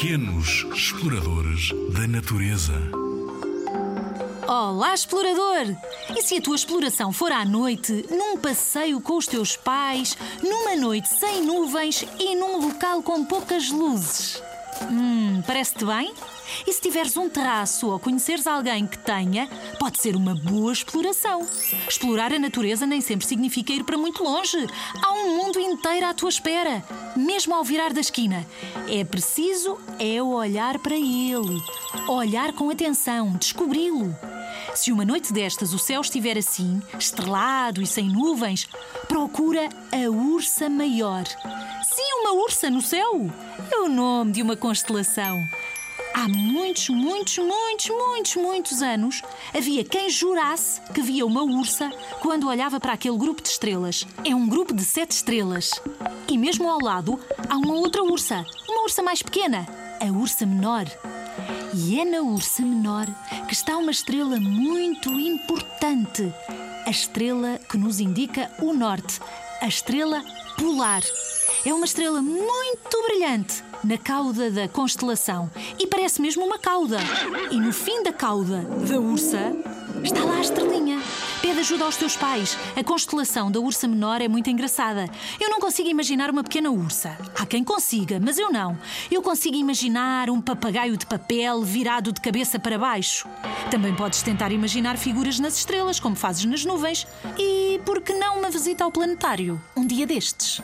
Pequenos exploradores da natureza. Olá, explorador! E se a tua exploração for à noite, num passeio com os teus pais, numa noite sem nuvens e num local com poucas luzes? Hum, parece-te bem? E se tiveres um terraço ou conheceres alguém que tenha, pode ser uma boa exploração. Explorar a natureza nem sempre significa ir para muito longe. Há um mundo inteiro à tua espera, mesmo ao virar da esquina. É preciso é olhar para ele, olhar com atenção, descobri-lo. Se uma noite destas o céu estiver assim, estrelado e sem nuvens, procura a ursa maior. Sim, uma ursa no céu! É o nome de uma constelação. Há muitos, muitos, muitos, muitos, muitos anos, havia quem jurasse que via uma ursa quando olhava para aquele grupo de estrelas. É um grupo de sete estrelas. E mesmo ao lado há uma outra ursa, uma ursa mais pequena, a ursa menor. E é na ursa menor que está uma estrela muito importante. A estrela que nos indica o norte, a estrela polar. É uma estrela muito brilhante na cauda da constelação e parece mesmo uma cauda. E no fim da cauda da ursa está lá a estrelinha. Pede ajuda aos teus pais. A constelação da ursa menor é muito engraçada. Eu não consigo imaginar uma pequena ursa. Há quem consiga, mas eu não. Eu consigo imaginar um papagaio de papel virado de cabeça para baixo. Também podes tentar imaginar figuras nas estrelas, como fazes nas nuvens. E por que não uma visita ao planetário? Um dia destes.